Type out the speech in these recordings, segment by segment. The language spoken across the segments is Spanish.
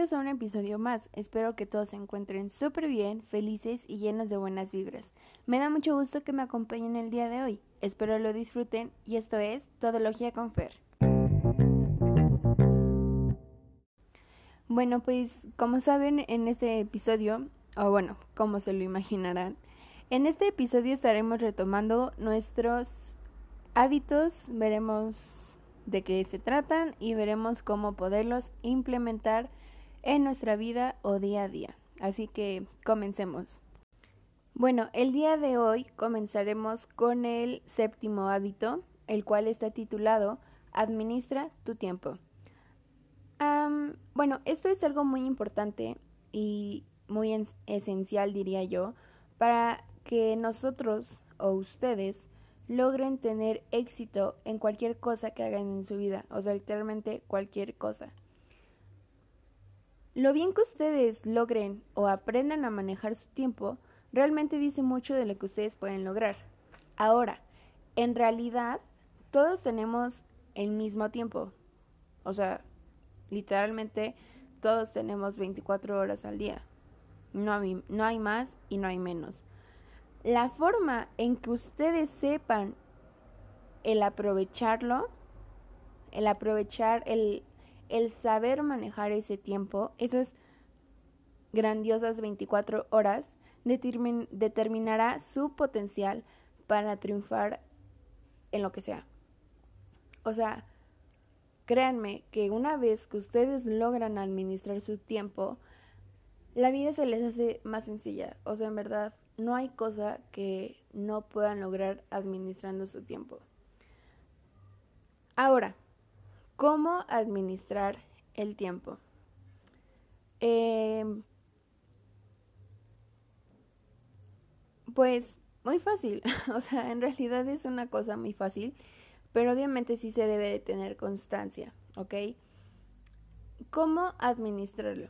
Bienvenidos a un episodio más. Espero que todos se encuentren súper bien, felices y llenos de buenas vibras. Me da mucho gusto que me acompañen el día de hoy. Espero lo disfruten y esto es Todología con Fer. Bueno, pues como saben en este episodio, o bueno, como se lo imaginarán, en este episodio estaremos retomando nuestros hábitos, veremos de qué se tratan y veremos cómo poderlos implementar en nuestra vida o día a día. Así que comencemos. Bueno, el día de hoy comenzaremos con el séptimo hábito, el cual está titulado Administra tu tiempo. bueno, esto es algo muy importante y muy esencial, diría yo, para que nosotros o ustedes logren tener éxito en cualquier cosa que hagan en su vida, o sea, literalmente cualquier cosa. Lo bien que ustedes logren o aprendan a manejar su tiempo realmente dice mucho de lo que ustedes pueden lograr. Ahora, en realidad, todos tenemos el mismo tiempo. O sea, literalmente todos tenemos 24 horas al día. No hay, no hay más y no hay menos. La forma en que ustedes sepan el aprovecharlo, el aprovechar, el, el saber manejar ese tiempo, esas grandiosas 24 horas, determinará su potencial para triunfar en lo que sea. O sea, créanme que una vez que ustedes logran administrar su tiempo, la vida se les hace más sencilla. O sea, en verdad, no hay cosa que no puedan lograr administrando su tiempo. Ahora, ¿cómo administrar el tiempo? Em, pues muy fácil, o sea, en realidad es una cosa muy fácil, pero obviamente sí se debe de tener constancia, ¿ok? ¿Cómo administrarlo?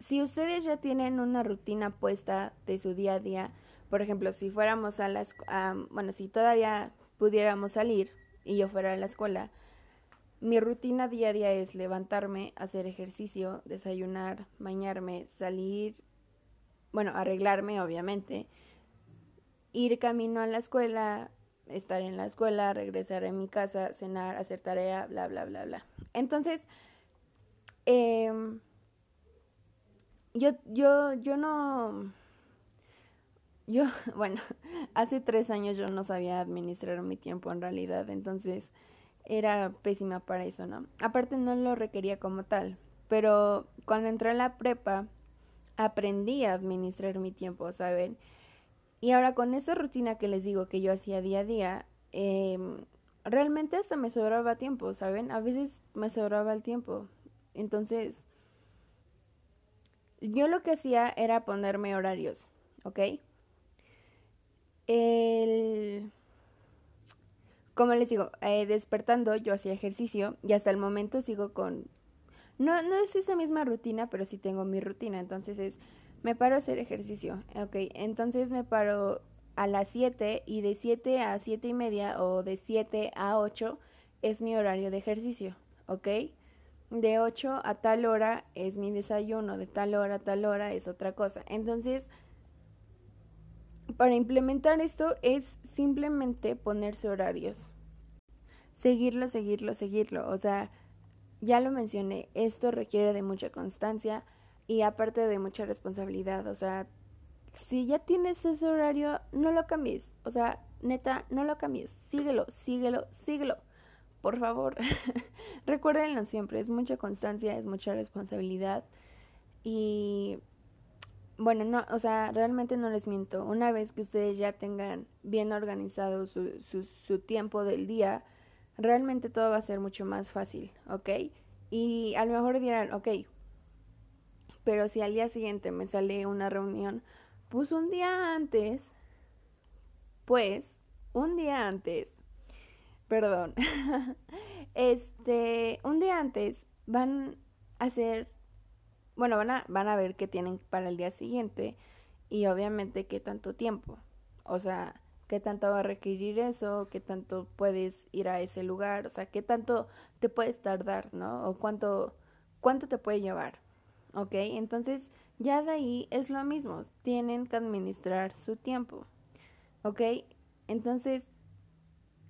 si ustedes ya tienen una rutina puesta de su día a día, por ejemplo, si fuéramos a las, bueno, si todavía pudiéramos salir y yo fuera a la escuela, mi rutina diaria es levantarme, hacer ejercicio, desayunar, bañarme, salir, bueno, arreglarme, obviamente, ir camino a la escuela, estar en la escuela, regresar a mi casa, cenar, hacer tarea, bla, bla, bla, bla. Entonces, eh, yo, yo, yo no, yo, bueno, hace tres años yo no sabía administrar mi tiempo en realidad, entonces era pésima para eso, ¿no? Aparte no lo requería como tal, pero cuando entré a la prepa aprendí a administrar mi tiempo, ¿saben? Y ahora con esa rutina que les digo que yo hacía día a día, eh, realmente hasta me sobraba tiempo, ¿saben? A veces me sobraba el tiempo. Entonces, yo lo que hacía era ponerme horarios, ¿ok? El... Como les digo, eh, despertando yo hacía ejercicio y hasta el momento sigo con... No, no es esa misma rutina, pero sí tengo mi rutina. Entonces es, me paro a hacer ejercicio, ¿ok? Entonces me paro a las 7 y de 7 a 7 y media o de 7 a 8 es mi horario de ejercicio, ¿ok? de 8 a tal hora es mi desayuno, de tal hora a tal hora es otra cosa. Entonces, para implementar esto es simplemente ponerse horarios. Seguirlo, seguirlo, seguirlo. O sea, ya lo mencioné, esto requiere de mucha constancia y aparte de mucha responsabilidad. O sea, si ya tienes ese horario, no lo cambies. O sea, neta, no lo cambies. Síguelo, síguelo, síguelo por favor, recuérdenlo siempre, es mucha constancia, es mucha responsabilidad y bueno, no, o sea, realmente no les miento, una vez que ustedes ya tengan bien organizado su, su, su tiempo del día, realmente todo va a ser mucho más fácil, ¿ok? Y a lo mejor dirán, ok, pero si al día siguiente me sale una reunión, pues un día antes, pues un día antes perdón, este, un día antes van a hacer, bueno, van a, van a ver qué tienen para el día siguiente y obviamente qué tanto tiempo, o sea, qué tanto va a requerir eso, qué tanto puedes ir a ese lugar, o sea, qué tanto te puedes tardar, ¿no? O cuánto, cuánto te puede llevar. ¿ok? Entonces, ya de ahí es lo mismo, tienen que administrar su tiempo, ¿ok? Entonces,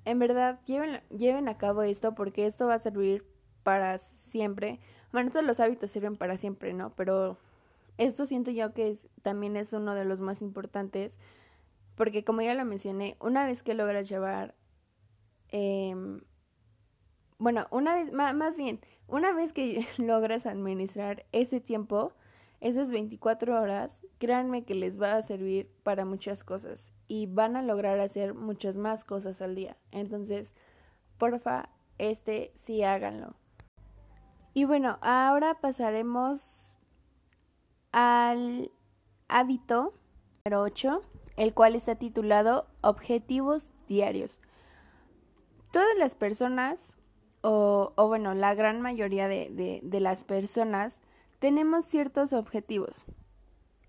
en verdad, lleven, lleven a cabo esto porque esto va a servir para siempre. Bueno, todos los hábitos sirven para siempre, ¿no? Pero esto siento yo que es, también es uno de los más importantes porque como ya lo mencioné, una vez que logras llevar, eh, bueno, una vez, más bien, una vez que logras administrar ese tiempo, esas 24 horas, créanme que les va a servir para muchas cosas y van a lograr hacer muchas más cosas al día. Entonces, porfa, este sí háganlo. Y bueno, ahora pasaremos al hábito número 8 el cual está titulado Objetivos Diarios. Todas las personas, o, bueno, la gran mayoría de, de las personas, tenemos ciertos objetivos,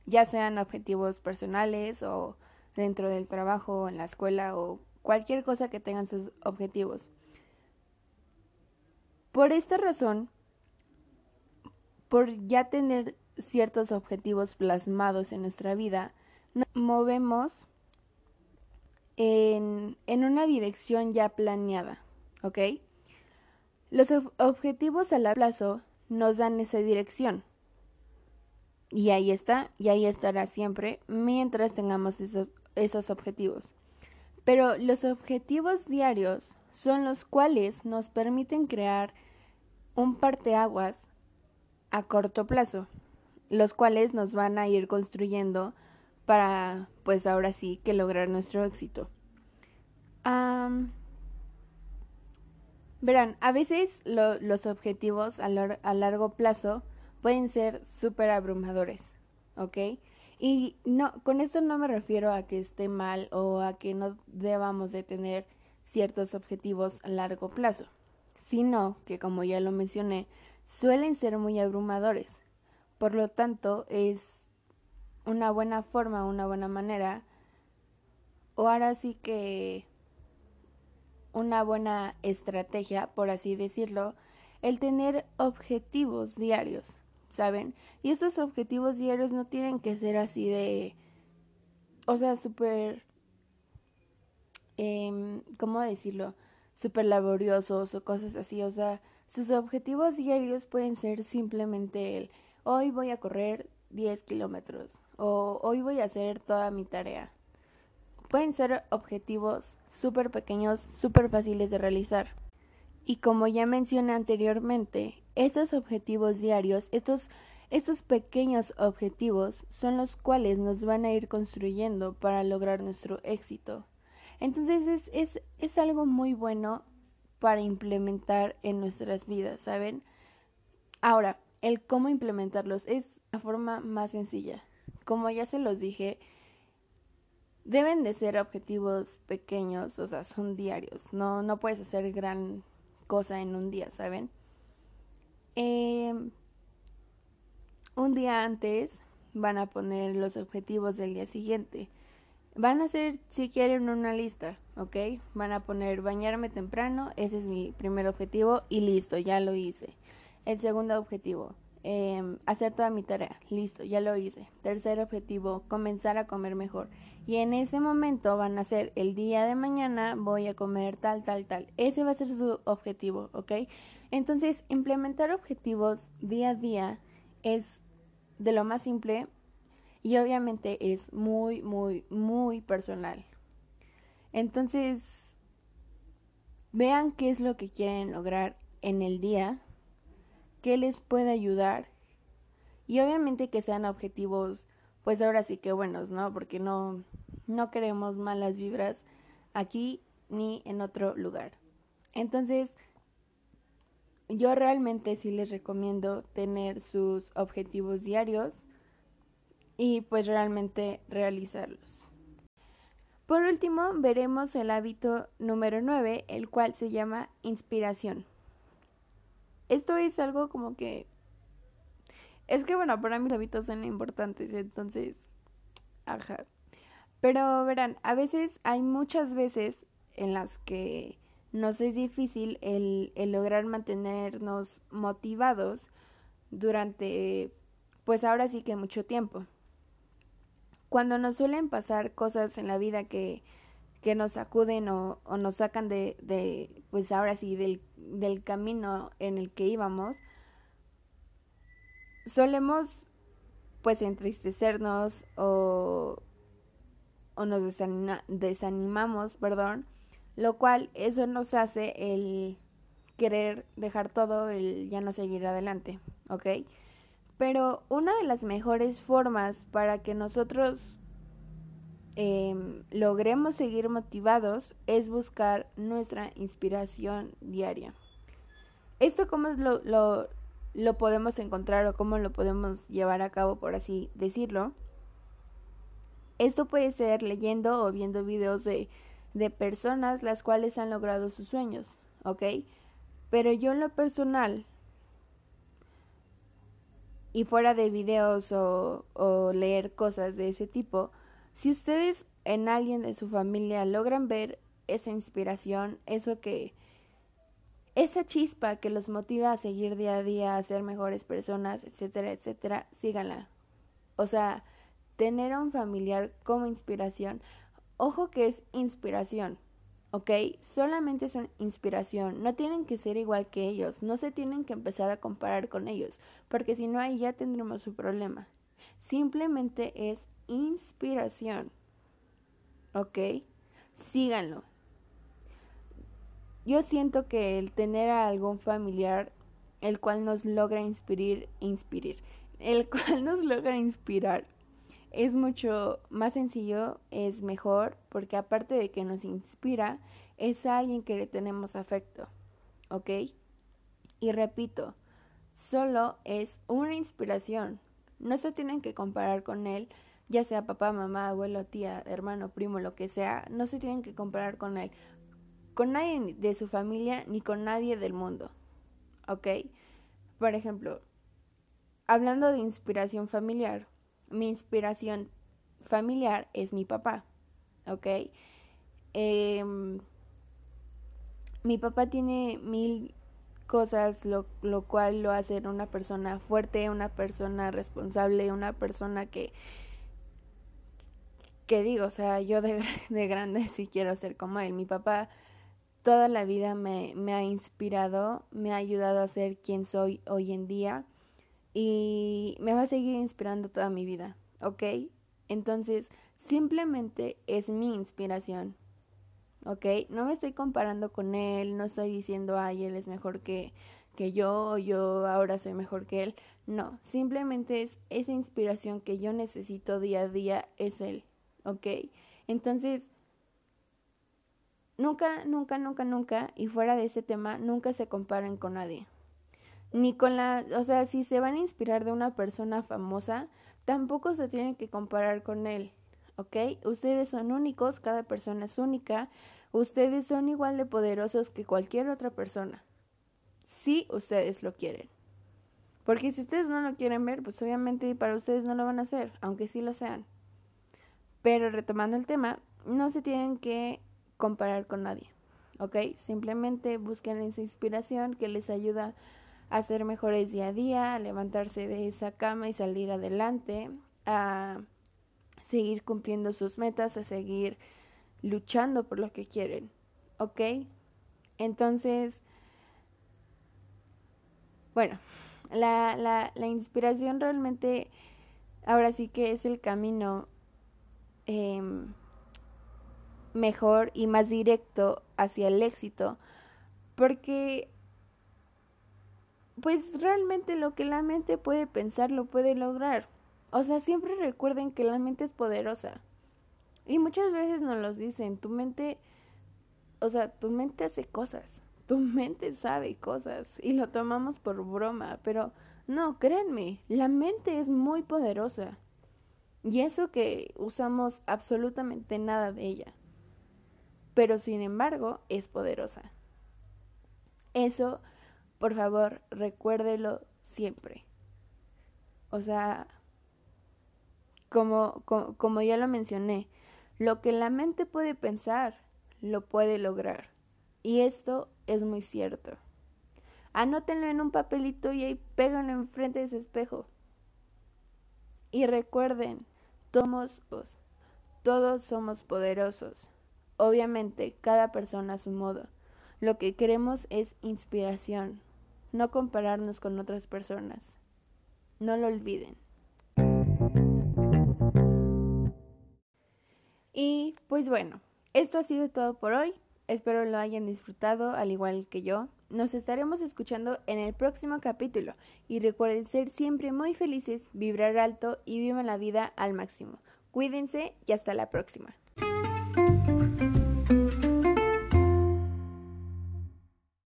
ya sean objetivos personales o dentro del trabajo, en la escuela o cualquier cosa que tengan sus objetivos. Por esta razón, por ya tener ciertos objetivos plasmados en nuestra vida, nos movemos en, una dirección ya planeada, ¿ok? Los objetivos a largo plazo nos dan esa dirección. Y ahí está, y ahí estará siempre mientras tengamos esos, esos objetivos. Pero los objetivos diarios son los cuales nos permiten crear un parteaguas a corto plazo, los cuales nos van a ir construyendo para, pues ahora sí, que lograr nuestro éxito. verán, a veces los objetivos a, a, largo plazo pueden ser súper abrumadores, ¿ok? Y no, con esto no me refiero a que esté mal o a que no debamos de tener ciertos objetivos a largo plazo, sino que como ya lo mencioné, suelen ser muy abrumadores. Por lo tanto, es una buena forma, una buena manera, o ahora sí que una buena estrategia, por así decirlo, el tener objetivos diarios, ¿saben? Y estos objetivos diarios no tienen que ser así de, o sea, súper, eh, ¿cómo decirlo? Súper laboriosos o cosas así, o sea, sus objetivos diarios pueden ser simplemente el, hoy voy a correr 10 kilómetros o hoy voy a hacer toda mi tarea. Pueden ser objetivos súper pequeños, súper fáciles de realizar. Y como ya mencioné anteriormente, estos objetivos diarios, estos, estos pequeños objetivos son los cuales nos van a ir construyendo para lograr nuestro éxito. Entonces es, es, es algo muy bueno para implementar en nuestras vidas, ¿saben? Ahora, el cómo implementarlos es la forma más sencilla. Como ya se los dije, deben de ser objetivos pequeños, o sea, son diarios. No, no puedes hacer gran cosa en un día, ¿saben? Em, un día antes van a poner los objetivos del día siguiente. Van a hacer, si quieren, una lista, ¿ok? Van a poner bañarme temprano, ese es mi primer objetivo y listo, ya lo hice. El segundo objetivo, eh, hacer toda mi tarea. Listo, ya lo hice. Tercer objetivo, comenzar a comer mejor. Y en ese momento van a ser el día de mañana voy a comer tal, tal, tal. Ese va a ser su objetivo, ¿ok? Entonces, implementar objetivos día a día es de lo más simple y obviamente es muy, muy, muy personal. Entonces, vean qué es lo que quieren lograr en el día qué les puede ayudar y obviamente que sean objetivos pues ahora sí que buenos, ¿no? Porque no no queremos malas vibras aquí ni en otro lugar. Entonces, yo realmente sí les recomiendo tener sus objetivos diarios y pues realmente realizarlos. Por último, veremos el hábito número 9, el cual se llama inspiración esto es algo como que... Es que bueno, para mis hábitos son importantes, entonces... Ajá. Pero verán, a veces hay muchas veces en las que nos es difícil el, el lograr mantenernos motivados durante pues ahora sí que mucho tiempo. Cuando nos suelen pasar cosas en la vida que, que nos sacuden o, o nos sacan de, de, pues ahora sí, del, del camino en el que íbamos, solemos pues entristecernos o, o nos desanimamos, perdón, lo cual eso nos hace el querer dejar todo, el ya no seguir adelante, ¿ok? Pero una de las mejores formas para que nosotros em, logremos seguir motivados es buscar nuestra inspiración diaria. Esto como lo, lo, lo podemos encontrar o cómo lo podemos llevar a cabo, por así decirlo. Esto puede ser leyendo o viendo videos de, de personas las cuales han logrado sus sueños, ¿ok? Pero yo en lo personal, y fuera de videos o, o leer cosas de ese tipo, si ustedes en alguien de su familia logran ver esa inspiración, eso que esa chispa que los motiva a seguir día a día, a ser mejores personas, etcétera, etcétera, síganla. O sea, tener a un familiar como inspiración, ojo que es inspiración, ¿ok? Solamente es una inspiración, no tienen que ser igual que ellos, no se tienen que empezar a comparar con ellos, porque si no ahí ya tendremos su problema. Simplemente es inspiración, ¿ok? Síganlo, yo siento que el tener a algún familiar el cual nos logra inspirar, inspirar, el cual nos logra inspirar es mucho más sencillo, es mejor, porque aparte de que nos inspira, es alguien que le tenemos afecto, ¿ok? Y repito, solo es una inspiración, no se tienen que comparar con él, ya sea papá, mamá, abuelo, tía, hermano, primo, lo que sea, no se tienen que comparar con él, con nadie de su familia ni con nadie del mundo. ¿Ok? Por ejemplo, hablando de inspiración familiar, mi inspiración familiar es mi papá. ¿Ok? Em, mi papá tiene mil cosas, lo, lo, cual lo hace una persona fuerte, una persona responsable, una persona que, que digo, o sea, yo de, de grande sí quiero ser como él. Mi papá toda la vida me, me, ha inspirado, me ha ayudado a ser quien soy hoy en día y me va a seguir inspirando toda mi vida, ¿ok? Entonces, simplemente es mi inspiración, ¿ok? No me estoy comparando con él, no estoy diciendo, ay, él es mejor que, que yo o yo ahora soy mejor que él. No, simplemente es esa inspiración que yo necesito día a día, es él, ¿ok? Entonces, Nunca, nunca, nunca, nunca, y fuera de ese tema, nunca se comparen con nadie. Ni con la, o sea, si se van a inspirar de una persona famosa, tampoco se tienen que comparar con él, ¿ok? Ustedes son únicos, cada persona es única, ustedes son igual de poderosos que cualquier otra persona, si ustedes lo quieren. Porque si ustedes no lo quieren ver, pues obviamente para ustedes no lo van a hacer, aunque sí lo sean. Pero retomando el tema, no se tienen que comparar con nadie, ¿ok? Simplemente busquen esa inspiración que les ayuda a ser mejores día a día, a levantarse de esa cama y salir adelante, a seguir cumpliendo sus metas, a seguir luchando por lo que quieren, ¿ok? Entonces, bueno, la, la, la inspiración realmente ahora sí que es el camino eh, mejor y más directo hacia el éxito, porque pues realmente lo que la mente puede pensar lo puede lograr. O sea, siempre recuerden que la mente es poderosa. Y muchas veces nos lo dicen, tu mente, o sea, tu mente hace cosas, tu mente sabe cosas y lo tomamos por broma, pero no, créanme, la mente es muy poderosa. Y eso que usamos absolutamente nada de ella pero sin embargo es poderosa. Eso, por favor, recuérdelo siempre. O sea, como, como, ya lo mencioné, lo que la mente puede pensar, lo puede lograr. Y esto es muy cierto. Anótenlo en un papelito y ahí péganlo enfrente de su espejo. Y recuerden, somos todos somos poderosos. Obviamente, cada persona a su modo. Lo que queremos es inspiración, no compararnos con otras personas. No lo olviden. Y pues bueno, esto ha sido todo por hoy. Espero lo hayan disfrutado al igual que yo. Nos estaremos escuchando en el próximo capítulo y recuerden ser siempre muy felices, vibrar alto y vivan la vida al máximo. Cuídense y hasta la próxima.